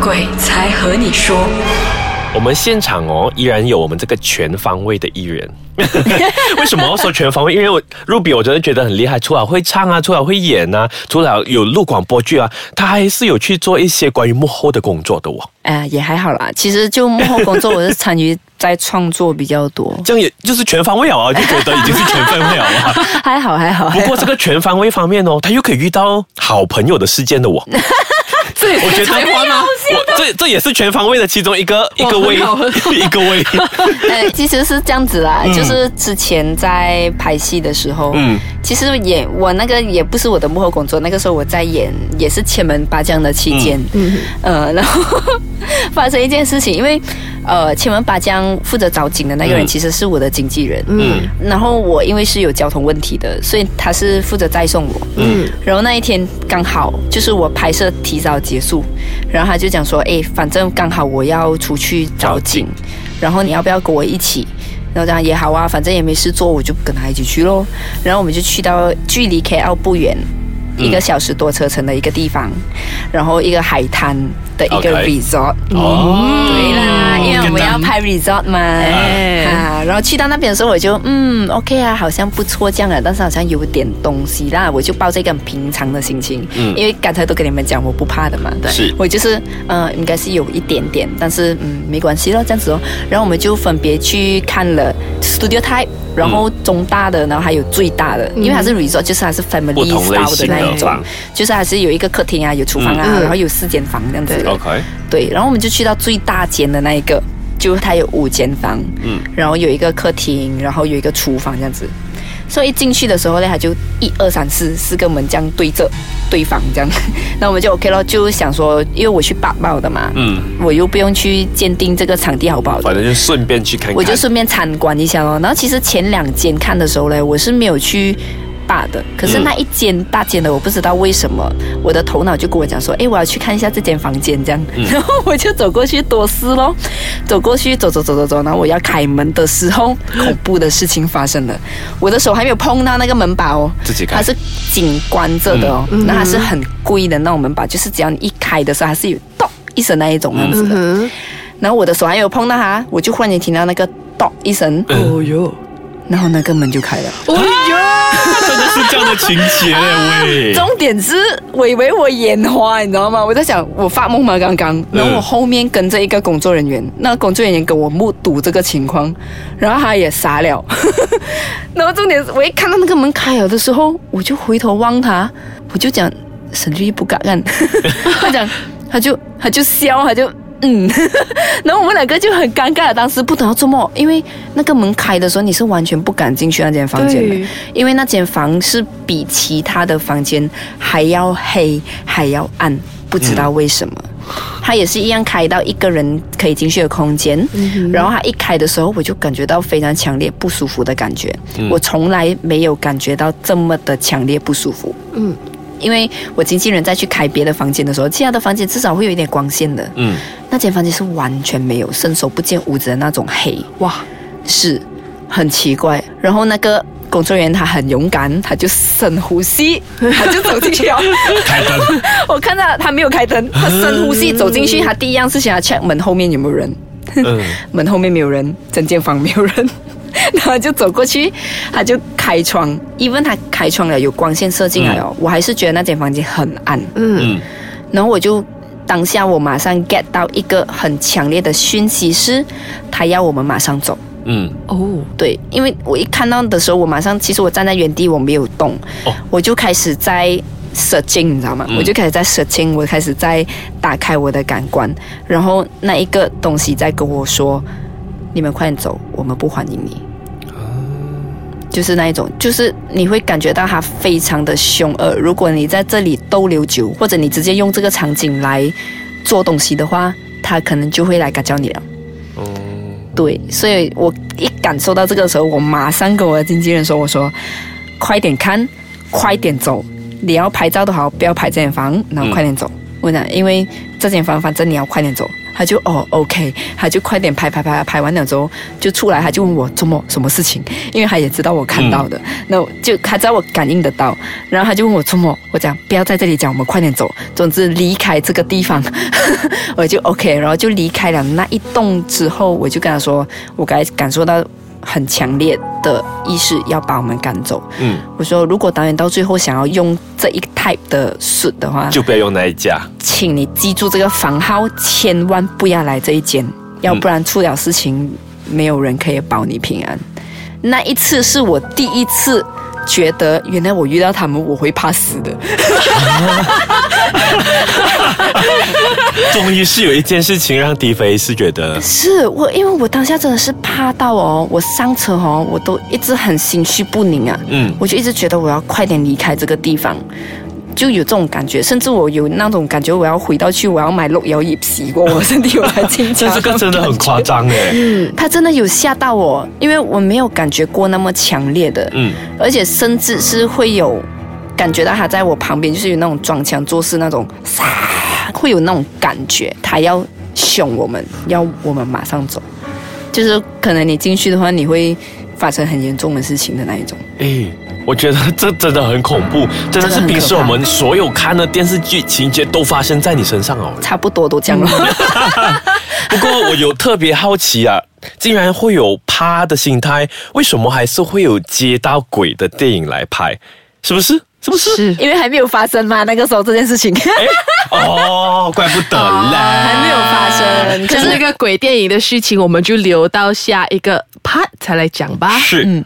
鬼才和你说。我们现场哦，依然有我们这个全方位的艺人。为什么要说全方位？因为我 Ruby 我真的觉得很厉害，除了会唱啊，除了会演啊，除了有录广播剧啊，他还是有去做一些关于幕后的工作的哦。哎，也还好啦。其实就幕后工作，我是参与在创作比较多。这样也就是全方位啊，就觉得已经是全方位了啊。还好还好。不过这个全方位方面哦，他又可以遇到好朋友的事件的我。这我觉得才华吗？这这也是全方位的其中一个一个位 一个位。哎，其实是这样子啦，就是之前在拍戏的时候，嗯，其实也我那个也不是我的幕后工作，那个时候我在演也是千门八将的期间，嗯，呃，然后 发生一件事情，因为呃千门八将负责找景的那个人其实是我的经纪人，嗯，然后我因为是有交通问题的，所以他是负责载送我，嗯，然后那一天刚好就是我拍摄提早。结束，然后他就讲说：“哎，反正刚好我要出去找景，然后你要不要跟我一起？然后这样也好啊，反正也没事做，我就跟他一起去喽。然后我们就去到距离 KL 不远。”一个小时多车程的一个地方，然后一个海滩的一个 resort。哦，对啦，因为我们要拍 resort 嘛。啊，然后去到那边的时候，我就嗯，OK 啊，好像不错这样啊，但是好像有点东西啦，我就抱着一个很平常的心情。嗯，因为刚才都跟你们讲，我不怕的嘛。对，是我就是嗯，应该是有一点点，但是嗯，没关系咯，这样子哦。然后我们就分别去看了 studio type。然后中大的，然后还有最大的，因为它是 resort，就是它是 family style 的那一种，就是还是有一个客厅啊，有厨房啊，然后有四间房这样子。OK。对，然后我们就去到最大间的那一个，就它有五间房，嗯，然后有一个客厅，然后有一个厨房这样子。所以一进去的时候呢，它就一二三四四个门这样对着对方这样，那我们就 OK 了，就想说，因为我去报报的嘛，嗯，我又不用去鉴定这个场地好不好，反正就顺便去看看，我就顺便参观一下咯。然后其实前两间看的时候呢，我是没有去。大的，可是那一间大间的，我不知道为什么，我的头脑就跟我讲说，哎，我要去看一下这间房间，这样，然后我就走过去多思咯，走过去，走走走走走，然后我要开门的时候，恐怖的事情发生了，我的手还没有碰到那个门把哦，自己开，它是紧关着的哦，那它是很贵的那种门把，就是只要你一开的时候，它是有咚一声那一种样子的，然后我的手还没有碰到它，我就忽然间听到那个咚一声，哦哟。然后那个门就开了，哎呀，真 的是这样的情节喂！重点是我以为我眼花，你知道吗？我在想我发梦吗？刚刚，然后我后面跟着一个工作人员，那工作人员跟我目睹这个情况，然后他也傻了。然后重点是我一看到那个门开了的时候，我就回头望他，我就讲沈律不敢干，他讲他就他就笑，他就。嗯，然后我们两个就很尴尬，当时不知道做么，因为那个门开的时候，你是完全不敢进去那间房间的，因为那间房是比其他的房间还要黑，还要暗，不知道为什么，它也是一样开到一个人可以进去的空间，然后它一开的时候，我就感觉到非常强烈不舒服的感觉，我从来没有感觉到这么的强烈不舒服，嗯。因为我经纪人再去开别的房间的时候，其他的房间至少会有一点光线的。嗯，那间房间是完全没有，伸手不见五指的那种黑。哇，是很奇怪。然后那个工作人员他很勇敢，他就深呼吸，他就走进去哦。开灯。我看到他没有开灯，他深呼吸走进去，他第一样事情要 check 门后面有没有人。嗯，门后面没有人，整间房没有人。然后就走过去，他就开窗，因为他开窗了，有光线射进来哦。我还是觉得那间房间很暗。嗯，然后我就当下我马上 get 到一个很强烈的讯息，是他要我们马上走。嗯，哦，对，因为我一看到的时候，我马上其实我站在原地，我没有动，我就开始在 searching，你知道吗？我就开始在 searching，我开始在打开我的感官，然后那一个东西在跟我说。你们快点走，我们不欢迎你。就是那一种，就是你会感觉到他非常的凶恶。如果你在这里逗留久，或者你直接用这个场景来做东西的话，他可能就会来干叫你了。哦，对，所以我一感受到这个时候，我马上跟我的经纪人说：“我说，快点看，快点走。你要拍照都好，不要拍这间房，然后快点走。我讲，因为这间房反正你要快点走。”他就哦 OK，他就快点拍拍拍拍完了之后就出来，他就问我怎么什么事情，因为他也知道我看到的，那我就他知道我感应得到，然后他就问我怎么，我讲不要在这里讲，我们快点走，总之离开这个地方，我就 OK，然后就离开了。那一栋之后，我就跟他说，我该感受到。很强烈的意识要把我们赶走。嗯，我说，如果导演到最后想要用这一 type 的 suit 的话，就不要用那一家。请你记住这个房号，千万不要来这一间，要不然出了事情，没有人可以保你平安。那一次是我第一次觉得，原来我遇到他们我会怕死的。终于是有一件事情让迪飞是觉得，是我，因为我当下真的是怕到哦，我上车哦，我都一直很心绪不宁啊，嗯，我就一直觉得我要快点离开这个地方，就有这种感觉，甚至我有那种感觉，我要回到去，我要买鹿油一皮过我身体，我来进这这个真的很夸张哎，嗯，他真的有吓到我，因为我没有感觉过那么强烈的，嗯，而且甚至是会有感觉到他在我旁边，就是有那种装腔作势那种，唰，会有那种感觉，他要凶我们，要我们马上走，就是可能你进去的话，你会发生很严重的事情的那一种。哎，我觉得这真的很恐怖，真的是平时我们所有看的电视剧情节都发生在你身上哦。差不多都这样了。不过我有特别好奇啊，竟然会有怕的心态，为什么还是会有接到鬼的电影来拍？是不是？是不是？是因为还没有发生嘛，那个时候这件事情哎，哦，怪不得嘞，还没有发生。可是可是那个鬼电影的事情，我们就留到下一个 part 才来讲吧。是。嗯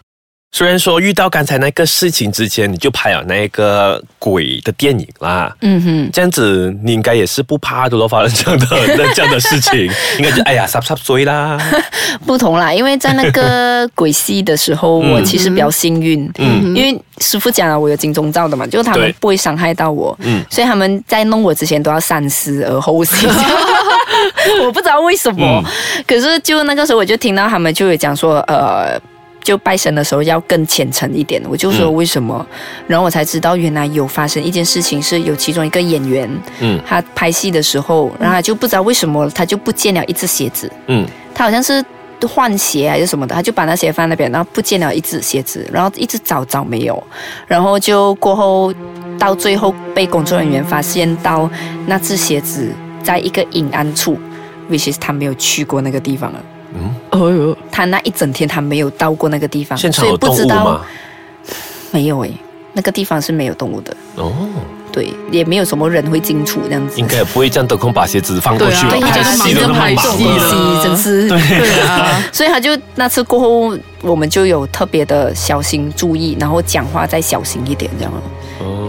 虽然说遇到刚才那个事情之前，你就拍了那个鬼的电影啦，嗯哼，这样子你应该也是不怕的咯，发生这样的那这样的事情，应该就哎呀，傻傻衰啦，不同啦，因为在那个鬼戏的时候，嗯。我其实比较幸运，嗯。因为师傅讲了我有金钟罩的嘛，就是他们不会伤害到我，嗯。所以他们在弄我之前都要三思而后行。我不知道为什么，嗯。可是就那个时候我就听到他们就有讲说，呃。就拜神的时候要更虔诚一点，我就说嗯。为什么，然后我才知道原来有发生一件事情，是有其中一个演员，嗯。他拍戏的时候，然后他就不知道为什么他就不见了一只鞋子，嗯。他好像是换鞋还是什么的，他就把那鞋放那边，然后不见了一只鞋子，然后一直找找没有，然后就过后到最后被工作人员发现到那只鞋子在一个阴暗处，which is 他没有去过那个地方了。嗯，哦哟，他那一整天他没有到过那个地方，现场所以不有动物知道吗？没有诶，那个地方是没有动物的，哦，对，也没有什么人会进出这样子。应该也不会这样得空把鞋子放过去对啊了，大家都忙着拍戏了真是对啊，所以他就那次过后，我们就有特别的小心注意，然后讲话再小心一点这样。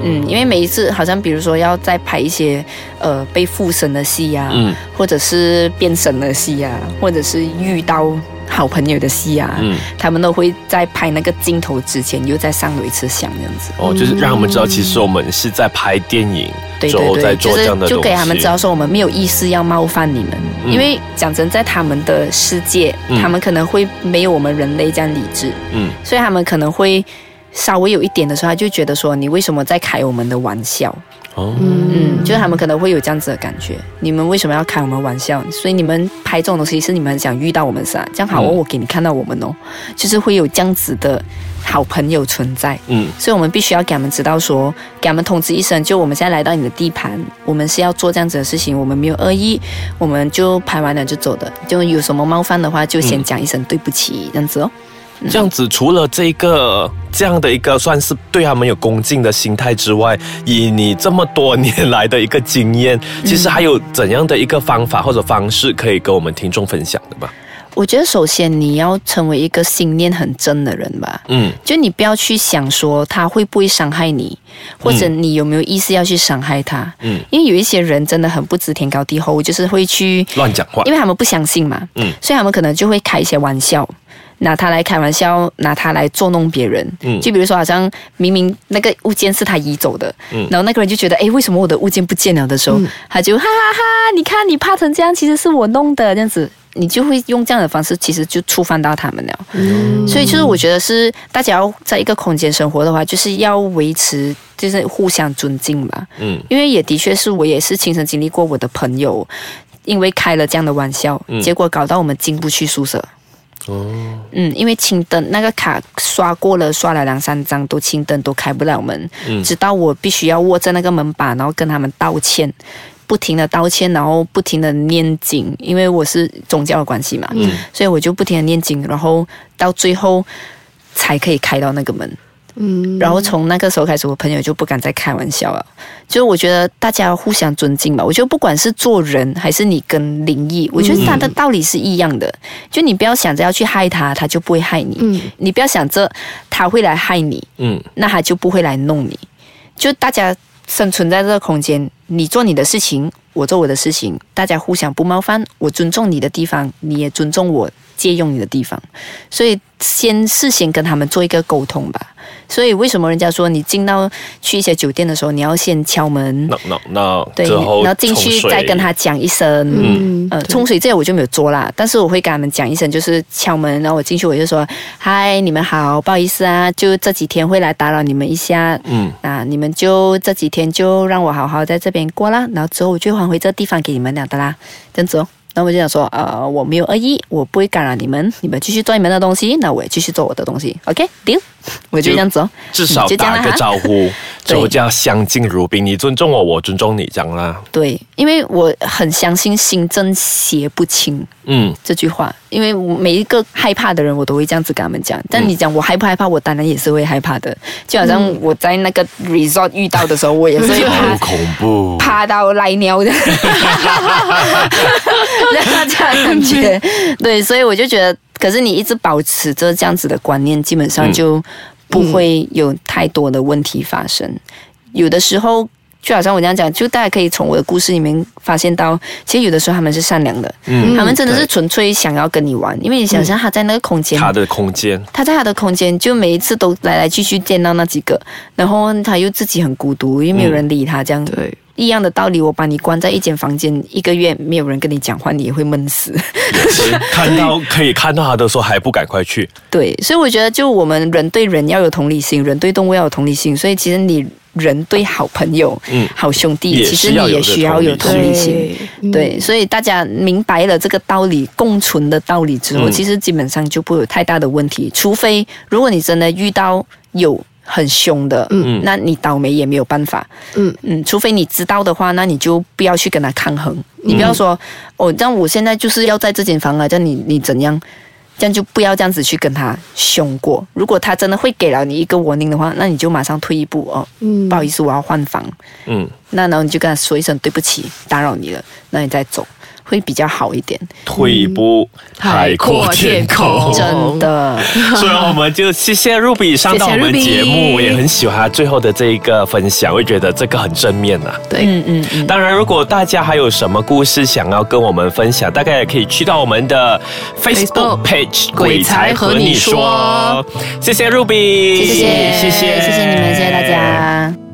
嗯，因为每一次好像比如说要再拍一些呃被附身的戏呀、嗯。或者是变身的戏呀、或者是遇到好朋友的戏啊，嗯，他们都会在拍那个镜头之前又再上了一次相这样子。哦，就是让他们知道，其实我们是在拍电影，之后再对对对，就这样的，就给他们知道说我们没有意思要冒犯你们，嗯。因为讲真，在他们的世界，嗯。他们可能会没有我们人类这样理智，嗯。所以他们可能会稍微有一点的时候，他就觉得说你为什么在开我们的玩笑？哦，嗯，就是他们可能会有这样子的感觉，你们为什么要开我们玩笑？所以你们拍这种东西是你们想遇到我们噻？这样好哦，嗯我给你看到我们哦，就是会有这样子的好朋友存在。嗯所以我们必须要给他们知道说，给他们通知一声，就我们现在来到你的地盘，我们是要做这样子的事情，我们没有恶意，我们就拍完了就走的，就有什么冒犯的话，就先讲一声对不起，这样子哦。这样子，除了这个这样的一个算是对他们有恭敬的心态之外，以你这么多年来的一个经验，其实还有怎样的一个方法或者方式可以跟我们听众分享的吧？我觉得首先你要成为一个心念很真的人吧。嗯就你不要去想说他会不会伤害你，或者你有没有意思要去伤害他，嗯，因为有一些人真的很不知天高地厚，就是会去乱讲话因，为他们不相信嘛，嗯所以他们可能就会开一些玩笑，拿他来开玩笑，拿他来捉弄别人。嗯就比如说，好像明明那个物件是他移走的，嗯然后那个人就觉得，哎，为什么我的物件不见了的时候，他就哈哈哈，你看你怕成这样，其实是我弄的，这样子。你就会用这样的方式，其实就触犯到他们了。所以就是我觉得是大家要在一个空间生活的话，就是要维持就是互相尊敬吧。嗯因为也的确是我也是亲身经历过我的朋友。因为开了这样的玩笑，嗯结果搞到我们进不去宿舍。哦，嗯，因为青灯那个卡刷过了，刷了两三张都青灯都开不了门，嗯。直到我必须要握着那个门把，然后跟他们道歉，不停的道歉，然后不停的念经，因为我是宗教的关系嘛，嗯。所以我就不停的念经，然后到最后才可以开到那个门。嗯，然后从那个时候开始，我朋友就不敢再开玩笑了。就是我觉得大家互相尊敬吧。我觉得不管是做人还是你跟灵异，我觉得它的道理是一样的。就你不要想着要去害他，他就不会害你；嗯你不要想着他会来害你，嗯那他就不会来弄你。就大家生存在这个空间，你做你的事情，我做我的事情，大家互相不冒犯，我尊重你的地方，你也尊重我借用你的地方，所以先事先跟他们做一个沟通吧。所以为什么人家说你进到去一些酒店的时候，你要先敲门，那那那对，然后进去再跟他讲一声，嗯。呃，冲水这个我就没有做啦，但是我会跟他们讲一声，就是敲门，然后我进去我就说，嗨，你们好，不好意思啊，就这几天会来打扰你们一下，嗯。那你们就这几天就让我好好在这边过啦，然后之后我就会还回这地方给你们俩的啦，这样子哦。那我就想说，呃，我没有恶意，我不会干扰你们，你们继续做你们的东西，那我也继续做我的东西，OK，deal，、我就这样子哦，至少 打个招呼，就要相敬如宾，你尊重我，我尊重你，这样啦。对，因为我很相信心正邪不侵，嗯这句话，因为我每一个害怕的人，我都会这样子跟他们讲。但嗯你讲我害不害怕，我当然也是会害怕的。就好像我在那个 resort 遇到的时候，我也是会 好怕恐怖。怕到赖尿的，那这样的感觉。对，所以我就觉得，可是你一直保持着这样子的观念，基本上就不会有太多的问题发生。有的时候。就好像我这样讲，就大家可以从我的故事里面发现到，其实有的时候他们是善良的，嗯，他们真的是纯粹想要跟你玩，因为你想象他在那个空间，他的空间，他在他的空间，就每一次都来来去去见到那几个，然后他又自己很孤独，又没有人理他，这样、对，一样的道理，我把你关在一间房间一个月，没有人跟你讲话，你也会闷死。看到可以看到他的时候还不赶快去。对，所以我觉得，就我们人对人要有同理心，人对动物要有同理心，所以其实你人对好朋友、嗯好兄弟，其实你也需要有同同理心。嗯对，所以大家明白了这个道理，共存的道理之后，嗯其实基本上就不会有太大的问题。除非如果你真的遇到有很凶的，嗯那你倒霉也没有办法。嗯嗯，除非你知道的话，那你就不要去跟他抗衡。你不要说、哦，这样我现在就是要在这间房啊，这样你你怎样？这样就不要这样子去跟他凶过。如果他真的会给了你一个 warning 的话，那你就马上退一步哦，嗯不好意思，我要换房。嗯，那然后你就跟他说一声对不起，打扰你了，那你再走，会比较好一点。退一步，海阔天空。真的，所以我们就谢谢 Ruby 上到我们节目，我也很喜欢他最后的这一个分享，我也觉得这个很正面呐、对，嗯嗯嗯，当然，如果大家还有什么故事想要跟我们分享，大概也可以去到我们的 Facebook Facebook page“ 鬼才和你说”。谢谢 Ruby，谢谢谢谢，谢谢你们，谢谢大家。